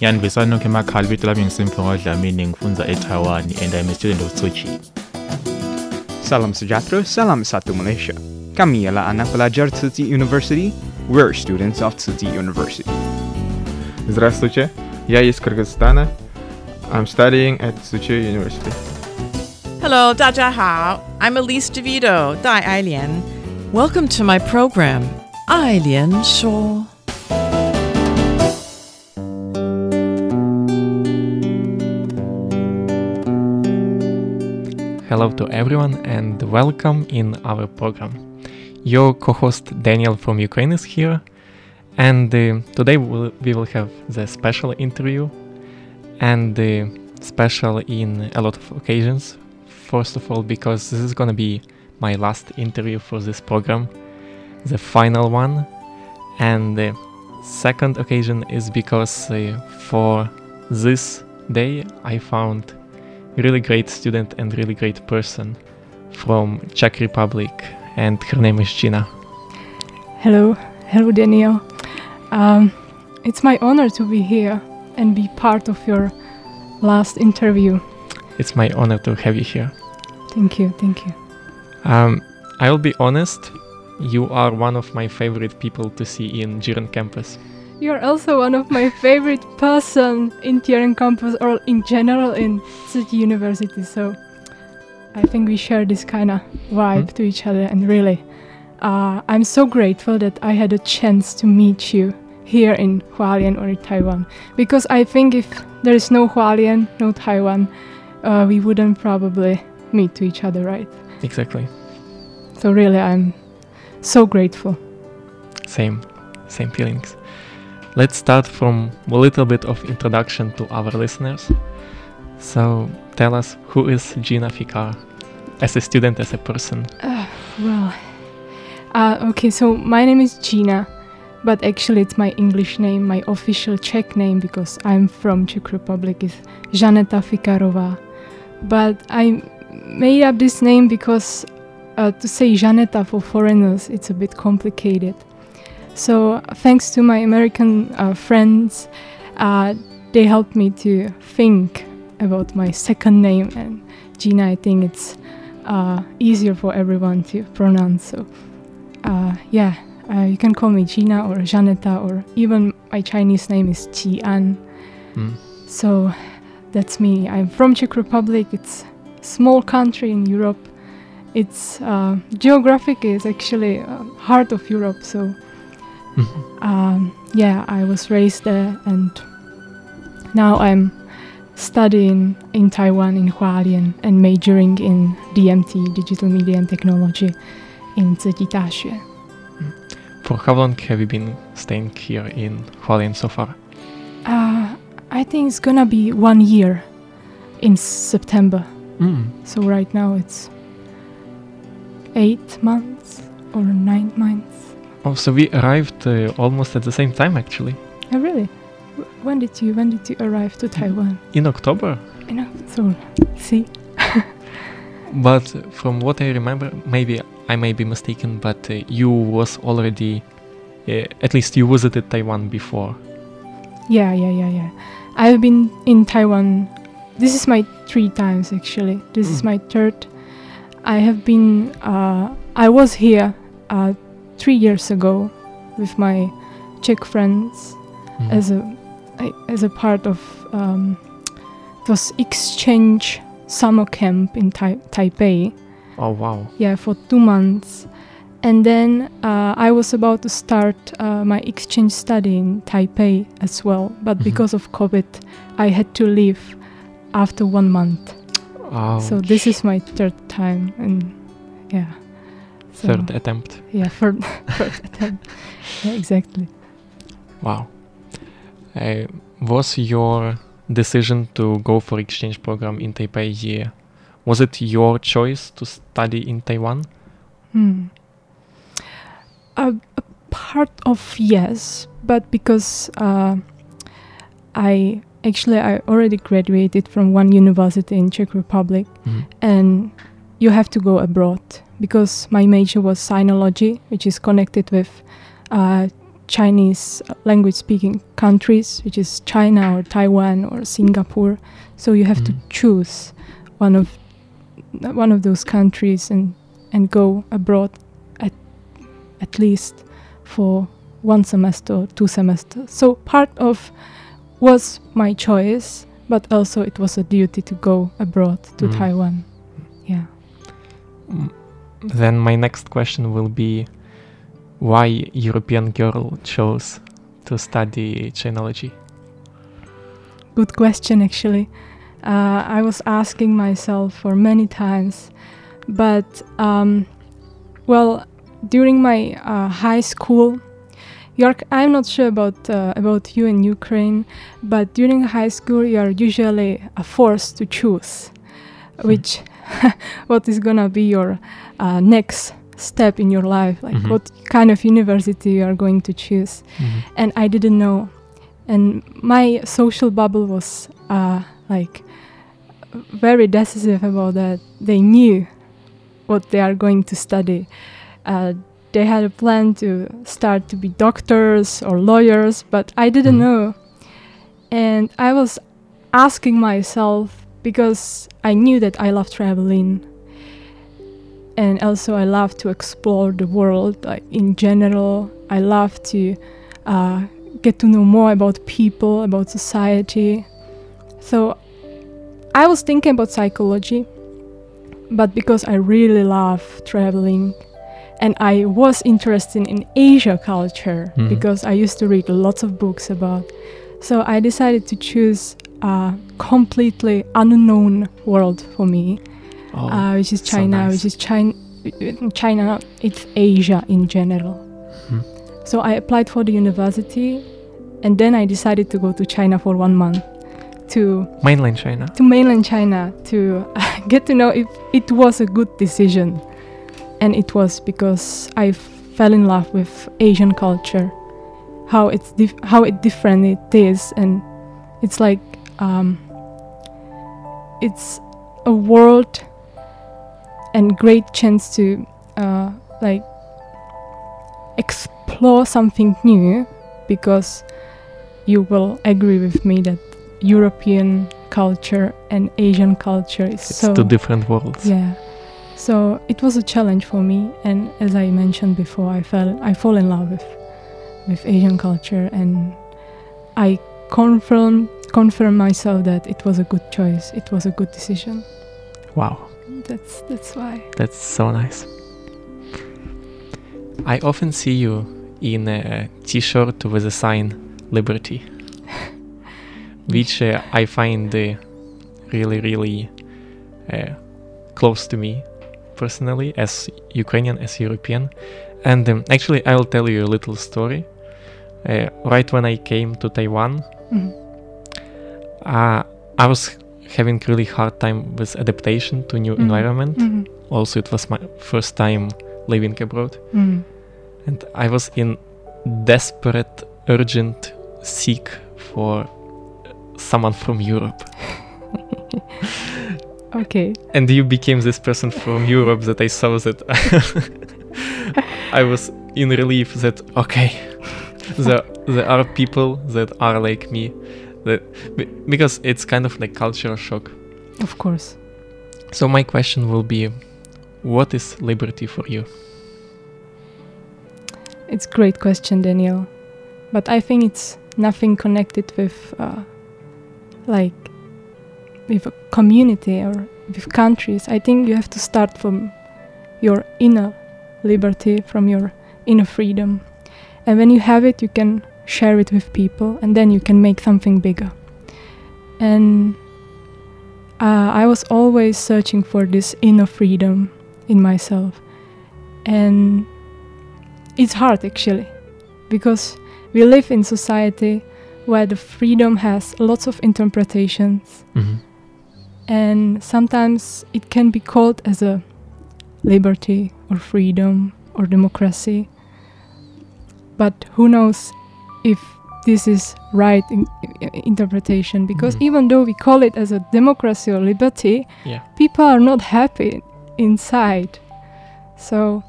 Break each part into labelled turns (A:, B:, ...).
A: Yanibisani nonke emakhaya ibito lami ngisimphiwe funza ngifunza eTaiwan and I'm a student of Tzu Chi.
B: Salam sejahtera, salam satu Malaysia. Kami ialah anak pelajar Tzu Chi University. We're students of Tzu Chi University.
C: Здравствуйте, я из Кыргызстана. I'm studying at Tzu Chi University.
D: Hello, 大家好. I'm Elise DeVito, Dai Ailian. Welcome to my program, Ailian Show.
E: Hello to everyone and welcome in our program. Your co-host Daniel from Ukraine is here, and uh, today we'll, we will have the special interview, and uh, special in a lot of occasions. First of all, because this is gonna be my last interview for this program, the final one, and the second occasion is because uh, for this day I found really great student and really great person from Czech Republic, and her name is Gina.
F: Hello, hello, Daniel. Um, it's my honor to be here and be part of your last interview.
E: It's my honor to have you here.
F: Thank you, thank you.
E: Um, I'll be honest, you are one of my favorite people to see in Jiren campus.
F: You're also one of my favorite person in Tieren campus or in general in Tzu Chi University. So I think we share this kind of vibe to each other, and really, uh, I'm so grateful that I had a chance to meet you here in Hualien or in Taiwan. Because I think if there is no Hualien, no Taiwan, uh, we wouldn't probably meet to each other, right?
E: Exactly.
F: So really, I'm so grateful.
E: Same, same feelings. Let's start from a little bit of introduction to our listeners. So tell us who is Gina Fikar as a student, as a person.
F: Uh, well, uh, okay, so my name is Gina, but actually it's my English name. My official Czech name, because I'm from Czech Republic, is Janeta Fikarova. But I made up this name because uh, to say Janeta for foreigners, it's a bit complicated. So thanks to my American uh, friends, uh, they helped me to think about my second name and Gina. I think it's uh, easier for everyone to pronounce. So uh, yeah, uh, you can call me Gina or Janeta or even my Chinese name is Chi An.
E: Mm.
F: So that's me. I'm from Czech Republic. It's a small country in Europe. It's uh, geographic is actually uh, heart of Europe. So um, yeah, I was raised there, and now I'm studying in Taiwan in Hualien and majoring in DMT, Digital Media and Technology, in Tzu Chi
E: For how long have you been staying here in Hualien so far?
F: Uh, I think it's gonna be one year in September.
E: Mm.
F: So right now it's eight months or nine months.
E: Oh, so we arrived uh, almost at the same time actually.
F: Oh, really? When did you when did you arrive to Taiwan?
E: In October.
F: Know, so see.
E: But from what I remember, maybe I may be mistaken, but uh, you was already, uh, at least you visited Taiwan before.
F: Yeah, yeah, yeah, yeah. I've been in Taiwan. This is my three times actually. This is
E: Mm.
F: my third. I have been. Uh, I was here uh, three years ago with my Czech friends
E: Mhm.
F: as a I, as a part of um, was exchange summer camp in tai- Taipei.
E: Oh wow.
F: Yeah, for two months. And then uh, I was about to start uh, my exchange study in Taipei as well, but
E: Mhm.
F: because of COVID, I had to leave after one month. So this is my third time, and yeah. So,
E: Third attempt.
F: Yeah, third, third attempt. Yeah, exactly.
E: Wow. Uh, was your decision to go for exchange program in Taipei year? Was it your choice to study in Taiwan?
F: Hmm. A, a part of yes, but because uh, I actually I already graduated from one university in Czech Republic,
E: Mhm.
F: and you have to go abroad because my major was sinology, which is connected with uh, Chinese language speaking countries, which is China or Taiwan or Singapore. So you have to
E: Mhm.
F: choose one of one of those countries and and go abroad at at least for one semester or two semesters. So part of was my choice, but also it was a duty to go abroad to
E: Mm.
F: Taiwan.
E: Then my next question will be why European girl chose to study Chinology?
F: Good question, actually. Uh, I was asking myself for many times, but um, well, during my uh, high school, York, I'm not sure about uh, about you in Ukraine, but during high school, you are usually uh, forced to choose, which what is gonna be your uh, next step in your life, like
E: Mhm.
F: what kind of university you are going to choose.
E: Mhm.
F: And I didn't know, and my social bubble was uh, like very decisive about that. They knew what they are going to study. Uh, they had a plan to start to be doctors or lawyers, but I didn't
E: Mhm.
F: know. And I was asking myself because I knew that I love traveling. And also, I love to explore the world like, in general. I love to uh, get to know more about people, about society. So I was thinking about psychology, but because I really love traveling and I was interested in Asia culture
E: Mhm.
F: because I used to read lots of books about. So I decided to choose a completely unknown world for me,
E: Oh,
F: uh, which is
E: so
F: China,
E: nice.
F: which is China. China, it's Asia in general.
E: Mhm.
F: So I applied for the university, and then I decided to go to China for one month to
E: Mainland China.
F: to mainland China to get to know if it was a good decision. And it was because I fell in love with Asian culture, how it's how it different it is, and it's like um, it's a world and great chance to uh, like explore something new because you will agree with me that European culture and Asian culture is
E: It's
F: so
E: two different worlds.
F: yeah. So it was a challenge for me, and as I mentioned before, I fell I fall in love with with Asian culture, and I confirm confirm myself that it was a good choice. It was a good decision.
E: Wow.
F: That's that's why.
E: That's so nice. I often see you in a t-shirt with a sign Liberty, which uh, I find uh, really, really uh, close to me personally as Ukrainian, as European. And um, actually, I'll tell you a little story. Uh, right when I came to Taiwan,
F: Mhm.
E: Uh, I was having really hard time with adaptation to new
F: Mhm.
E: environment.
F: Mhm.
E: Also, it was my first time living abroad,
F: Mm.
E: and I was in desperate, urgent seek for someone from Europe.
F: Okay.
E: And you became this person from Europe that I saw that I was in relief that okay, there there are people that are like me, because it's kind of like cultural shock.
F: Of course.
E: So my question will be, what is liberty for you?
F: it's great question, Daniel. But I think it's nothing connected with uh, like with a community or with countries. I think you have to start from your inner liberty, from your inner freedom. And when you have it, you can share it with people, and then you can make something bigger. And uh, I was always searching for this inner freedom in myself. And it's hard actually, because we live in society where the freedom has lots of interpretations.
E: Mm-hmm.
F: And sometimes it can be called as a liberty or freedom or democracy. But who knows if this is right in, in interpretation because
E: Mhm.
F: even though we call it as a democracy or liberty
E: Yeah.
F: people are not happy inside so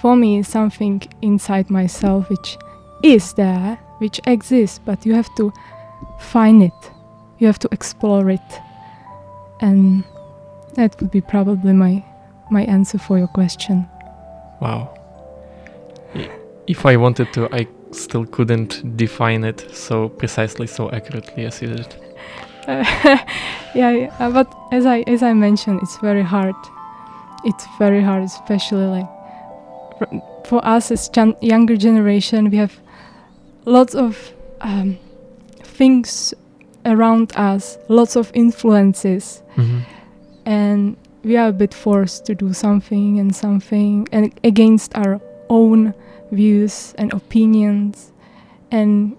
F: for me it's something inside myself which is there which exists but you have to find it you have to explore it and that would be probably my my answer for your question
E: Wow. If I wanted to, I still couldn't define it so precisely, so accurately as you did.
F: Uh, yeah, yeah, but as I as I mentioned, it's very hard. It's very hard, especially like for, for us as younger generation. We have lots of um, things around us, lots of influences,
E: Mhm.
F: and we are a bit forced to do something and something and against our own views and opinions, and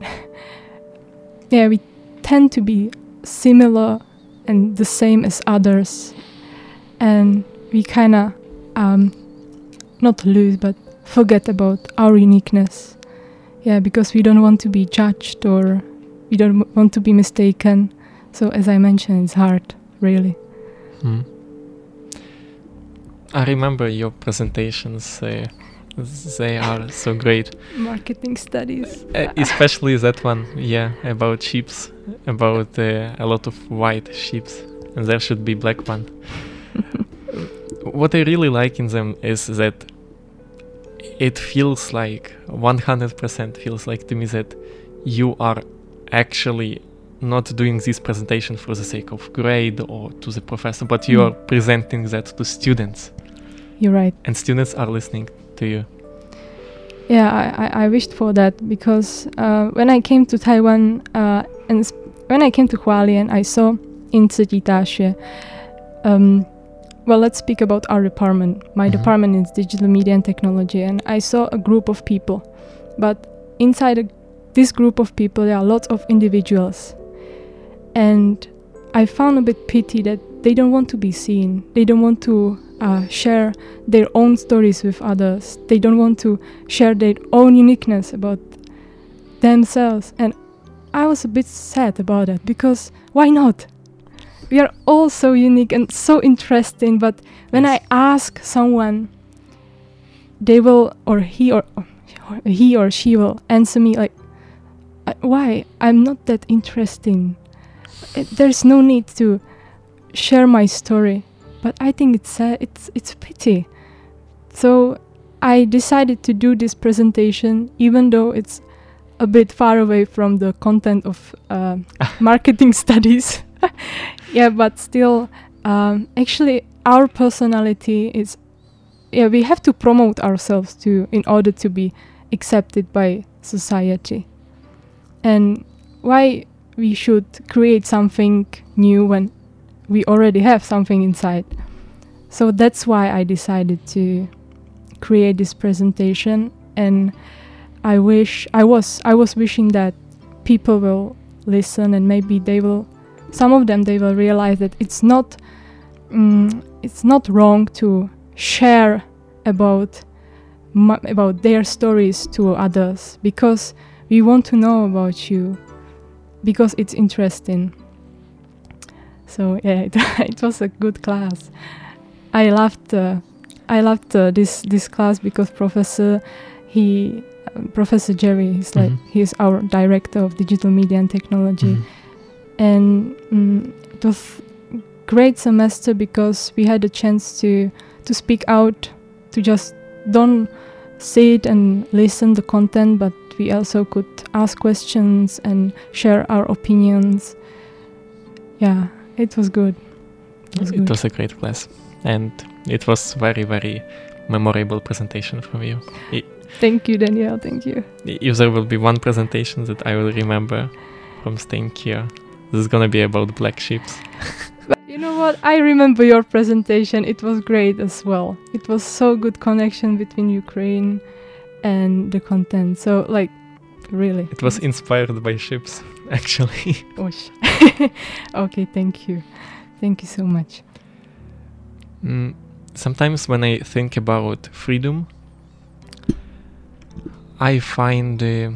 F: yeah, we tend to be similar and the same as others, and we kind of um, not lose but forget about our uniqueness. Yeah, because we don't want to be judged or we don't want to be mistaken. So, as I mentioned, it's hard, really.
E: Hmm. I remember your presentations. Uh, they are so great.
F: Marketing studies.
E: Uh, especially that one, yeah, about sheeps, about uh, a lot of white sheeps, and there should be black one. what I really like in them is that it feels like 100% feels like to me that you are actually not doing this presentation for the sake of grade or to the professor, but you
F: Mm.
E: are presenting that to students,
F: You're right.
E: and students are listening to you.
F: Yeah, I, I, wished for that because uh, when I came to Taiwan uh, and when I came to Hualien, I saw in Daxue. Um, well, let's speak about our department. My
E: Mhm.
F: department is digital media and technology, and I saw a group of people. But inside a, this group of people, there are lots of individuals. And I found a bit pity that they don't want to be seen. They don't want to uh, share their own stories with others. They don't want to share their own uniqueness about themselves. And I was a bit sad about that because why not? We are all so unique and so interesting, but when I ask someone, they will, or he or, or he or she will answer me like, "Uh, "Why? I'm not that interesting. There's no need to share my story." But I think it's sad. It's it's a pity. So I decided to do this presentation, even though it's a bit far away from the content of uh, marketing studies. yeah, but still, um, actually, our personality is. Yeah, we have to promote ourselves too in order to be accepted by society. And why we should create something new when we already have something inside. So that's why I decided to create this presentation and I wish I was I was wishing that people will listen and maybe they will some of them they will realize that it's not mm, it's not wrong to share about about their stories to others because we want to know about you because it's interesting so yeah it, it was a good class i loved uh, i loved uh, this this class because professor he uh, professor jerry he's like
E: Mhm.
F: he's our director of digital media and technology
E: Mhm.
F: and mm, it was great semester because we had a chance to to speak out to just don't sit and listen the content, but we also could ask questions and share our opinions. Yeah, it was good. It was,
E: It
F: good.
E: was a great class, and it was very very memorable presentation from you. I-
F: Thank you, Daniel. Thank you.
E: if there will be one presentation that I will remember from staying here, this is gonna be about black sheeps.
F: But you know what? I remember your presentation. It was great as well. It was so good connection between Ukraine and the content. So like, really.
E: It was inspired by ships, actually.
F: Okay, thank you. Thank you so much.
E: Mm, sometimes when I think about freedom, I find, uh,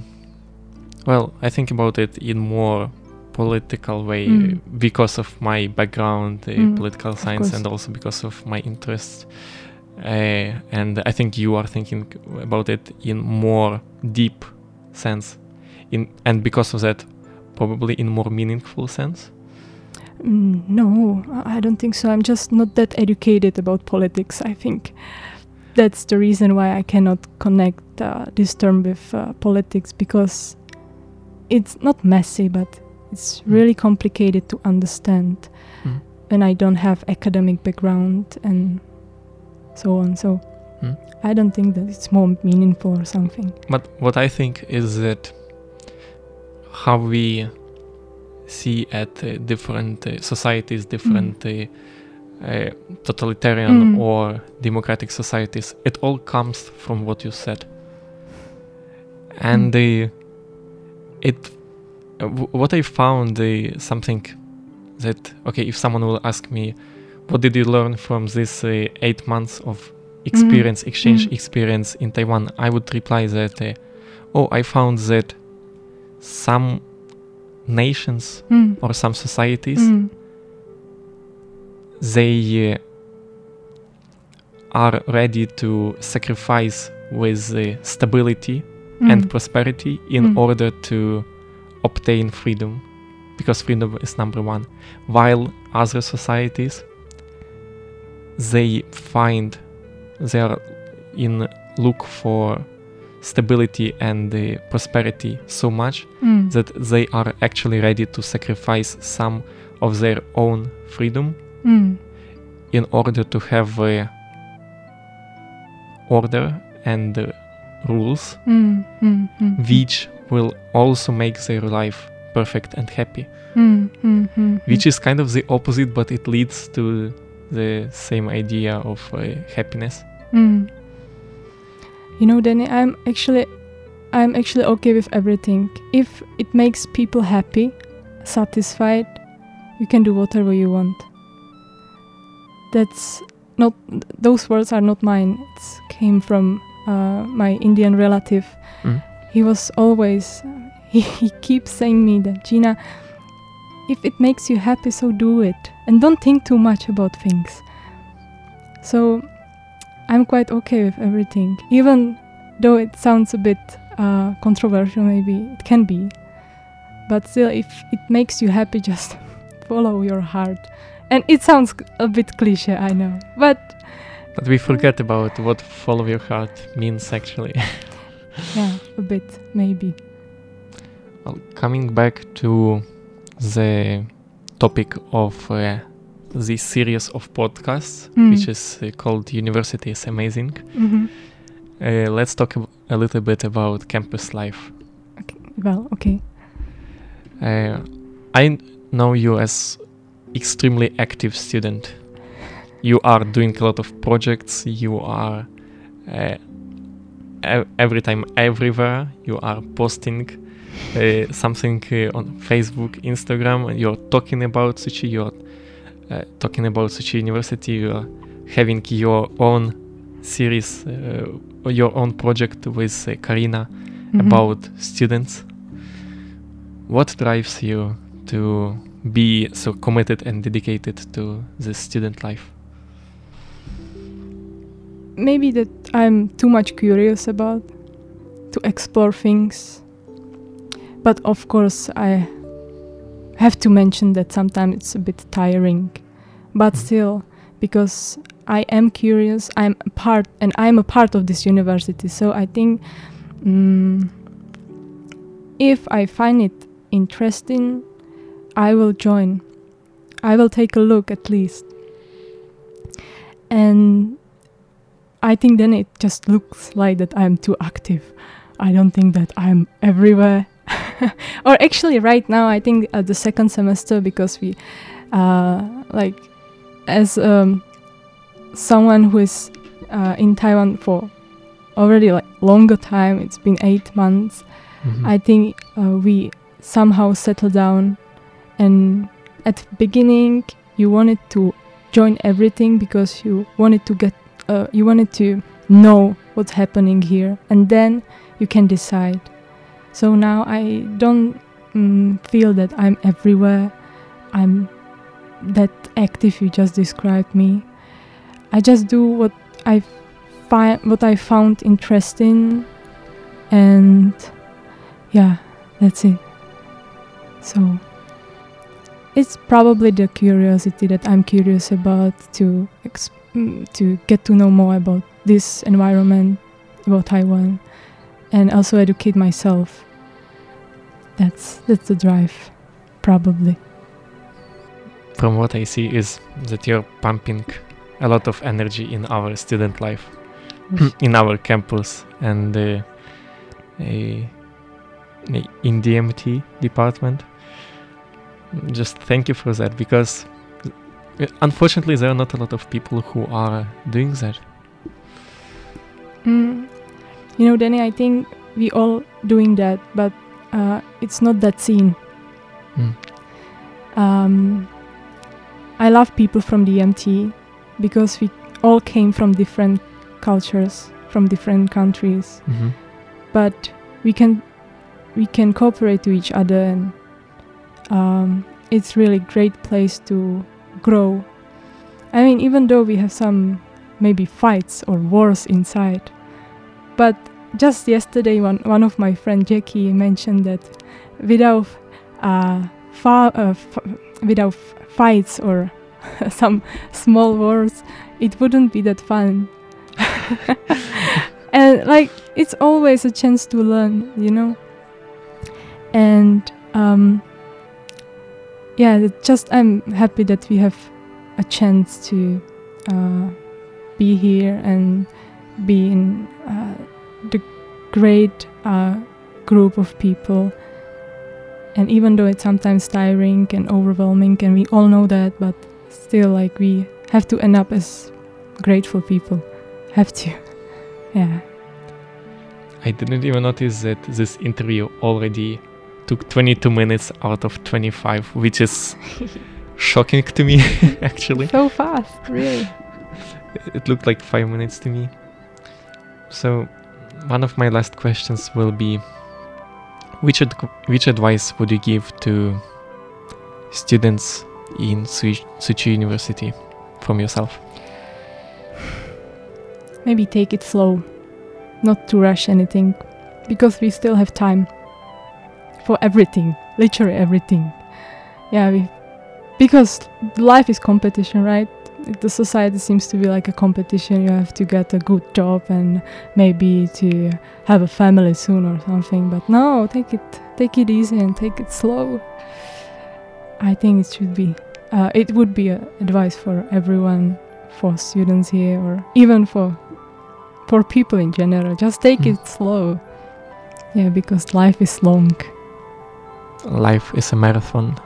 E: well, I think about it in more political way
F: Mm.
E: because of my background, uh,
F: Mm,
E: political science, and also because of my interests. Uh, and I think you are thinking about it in more deep sense, in and because of that, probably in more meaningful sense.
F: Mm, no, I don't think so. I'm just not that educated about politics. I think that's the reason why I cannot connect uh, this term with uh, politics because it's not messy, but it's really complicated to understand.
E: Mm.
F: And I don't have academic background and so on. So
E: Mm.
F: I don't think that it's more meaningful or something.
E: But what I think is that how we see at uh, different uh, societies, different uh, uh, totalitarian
F: Mm.
E: or democratic societies, it all comes from what you said. And uh, it, uh, what I found uh, something that okay, if someone will ask me, what did you learn from this uh, eight months of experience, exchange
F: Mm.
E: experience in Taiwan? I would reply that, uh, oh, I found that some nations
F: Mm.
E: or some societies
F: Mm.
E: they uh, are ready to sacrifice with uh, stability and
F: Mm.
E: prosperity in
F: Mm.
E: order to obtain freedom because freedom is number one while other societies they find they are in look for stability and uh, prosperity so much
F: Mm.
E: that they are actually ready to sacrifice some of their own freedom
F: Mm.
E: in order to have uh, order and uh, rules
F: Mm.
E: Which will also make their life perfect and happy which is kind of the opposite but it leads to the same idea of uh, happiness.
F: You know, Danny, I'm actually, I'm actually okay with everything. If it makes people happy, satisfied, you can do whatever you want. That's not; those words are not mine. It came from uh, my Indian relative.
E: Mm.
F: He was always, he, he keeps saying me that Gina, if it makes you happy, so do it, and don't think too much about things. So I'm quite okay with everything, even though it sounds a bit uh, controversial. Maybe it can be, but still, if it makes you happy, just follow your heart. And it sounds a bit cliche, I know, but
E: but we forget about what follow your heart means actually
F: yeah, a bit maybe.
E: well, coming back to the topic of uh, this series of podcasts
F: Mm.
E: which is uh, called university is amazing
F: hmm
E: uh, let's talk ab- a little bit about campus life
F: Well, okay.
E: Uh, I n- know you as extremely active student. You are doing a lot of projects. You are uh, ev- every time everywhere. You are posting uh, something uh, on Facebook, Instagram. and You're talking about Tzu Chi. You're uh, talking about Tzu Chi University. You're having your own series, uh, your own project with uh, Karina
F: Mhm.
E: about students. What drives you to be so committed and dedicated to the student life?
F: maybe that I'm too much curious about to explore things. But of course, I have to mention that sometimes it's a bit tiring. But still, because I am curious. I'm a part, and I'm a part of this university. So I think mm if I find it interesting, I will join. I will take a look at least. And I think then it just looks like that I'm too active. I don't think that I'm everywhere. or actually, right now, I think at the second semester, because we, uh, like, as um, someone who is uh, in Taiwan for already like longer time, it's been eight months.
E: Mhm.
F: I think uh, we somehow settle down, and at the beginning, you wanted to join everything because you wanted to get, uh, you wanted to know what's happening here, and then you can decide. So now I don't mm, feel that I'm everywhere. I'm that active you just described me. I just do what I find what I found interesting and yeah, that's it. So it's probably the curiosity that I'm curious about to mm, to get to know more about this environment, about Taiwan, and also educate myself. That's that's the drive, probably.
E: From what I see is that you're pumping a lot of energy in our student life, in our campus, and uh, a, a- in the MT department. Just thank you for that because uh, unfortunately there are not a lot of people who are doing that.
F: Mm. You know, Danny, I think we all doing that, but uh, it's not that seen.
E: Mm.
F: Um, I love people from the MT because we all came from different cultures, from different countries,
E: Mhm.
F: but we can we can cooperate to each other, and um, it's really great place to grow. I mean, even though we have some maybe fights or wars inside, but just yesterday, one one of my friend Jackie mentioned that without uh, fa- uh, f- without f- fights or some small wars, it wouldn't be that fun. and like it's always a chance to learn, you know. And um, yeah, just I'm happy that we have a chance to uh, be here and be in uh, the great uh, group of people. And even though it's sometimes tiring and overwhelming, and we all know that, but still, like we have to end up as grateful people. Have to, yeah.
E: I didn't even notice that this interview already took 22 minutes out of 25, which is shocking to me, actually.
F: So fast, really.
E: It looked like five minutes to me. So, one of my last questions will be which, ad- which advice would you give to students in Tzu Chi University from yourself?
F: Maybe take it slow, not to rush anything, because we still have time for everything, literally everything. Yeah, we, because life is competition, right? The society seems to be like a competition. You have to get a good job and maybe to have a family soon or something. But no, take it, take it easy and take it slow. I think it should be. Uh, it would be a advice for everyone, for students here, or even for for people in general. Just take it slow. Yeah, because life is long.
E: Life is a marathon,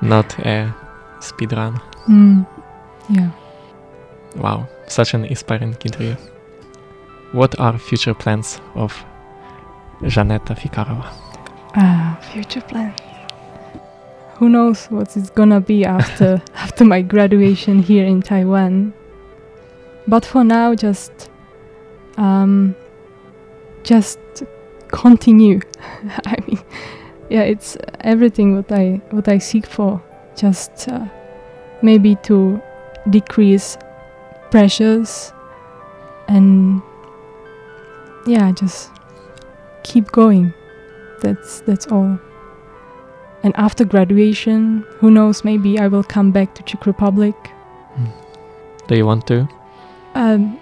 E: not a speed run.
F: Mm. Yeah.
E: Wow, such an inspiring interview. What are future plans of Janeta Fikarova?
F: Ah, future plans. Who knows what it's gonna be after after my graduation here in Taiwan. But for now, just um, just continue. I mean, yeah, it's everything what I what I seek for. Just uh, maybe to decrease pressures and yeah, just keep going. That's that's all. And after graduation, who knows? Maybe I will come back to Czech Republic.
E: Do you want to?
F: Um,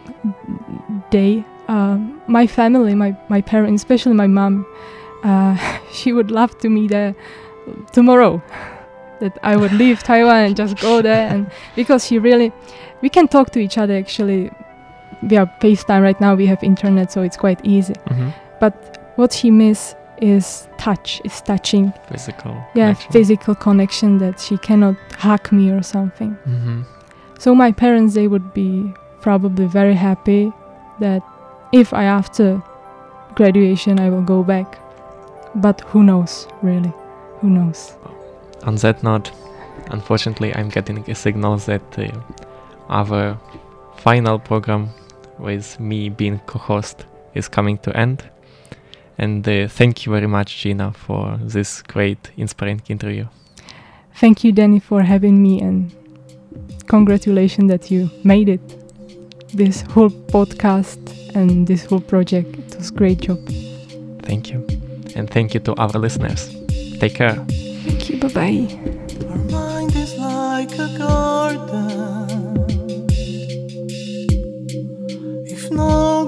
F: they, uh, my family, my, my parents, especially my mom, uh, she would love to me there tomorrow. That I would leave Taiwan and just go there, and because she really, we can talk to each other actually we via FaceTime right now. We have internet, so it's quite easy.
E: Mhm.
F: But what she miss is touch. It's touching.
E: Physical
F: Yeah,
E: connection.
F: physical connection that she cannot hug me or something.
E: Mhm.
F: So my parents they would be probably very happy that if I after graduation I will go back. But who knows really? Who knows?
E: On that note, unfortunately, I'm getting a signal that uh, our final program with me being co-host is coming to end. And uh, thank you very much, Gina, for this great, inspiring interview.
F: Thank you Danny for having me and congratulations that you made it. This whole podcast and this whole project. It was great job.
E: Thank you. And thank you to our listeners. Take care.
F: Thank you. Bye bye.
G: Our mind is like a garden. If no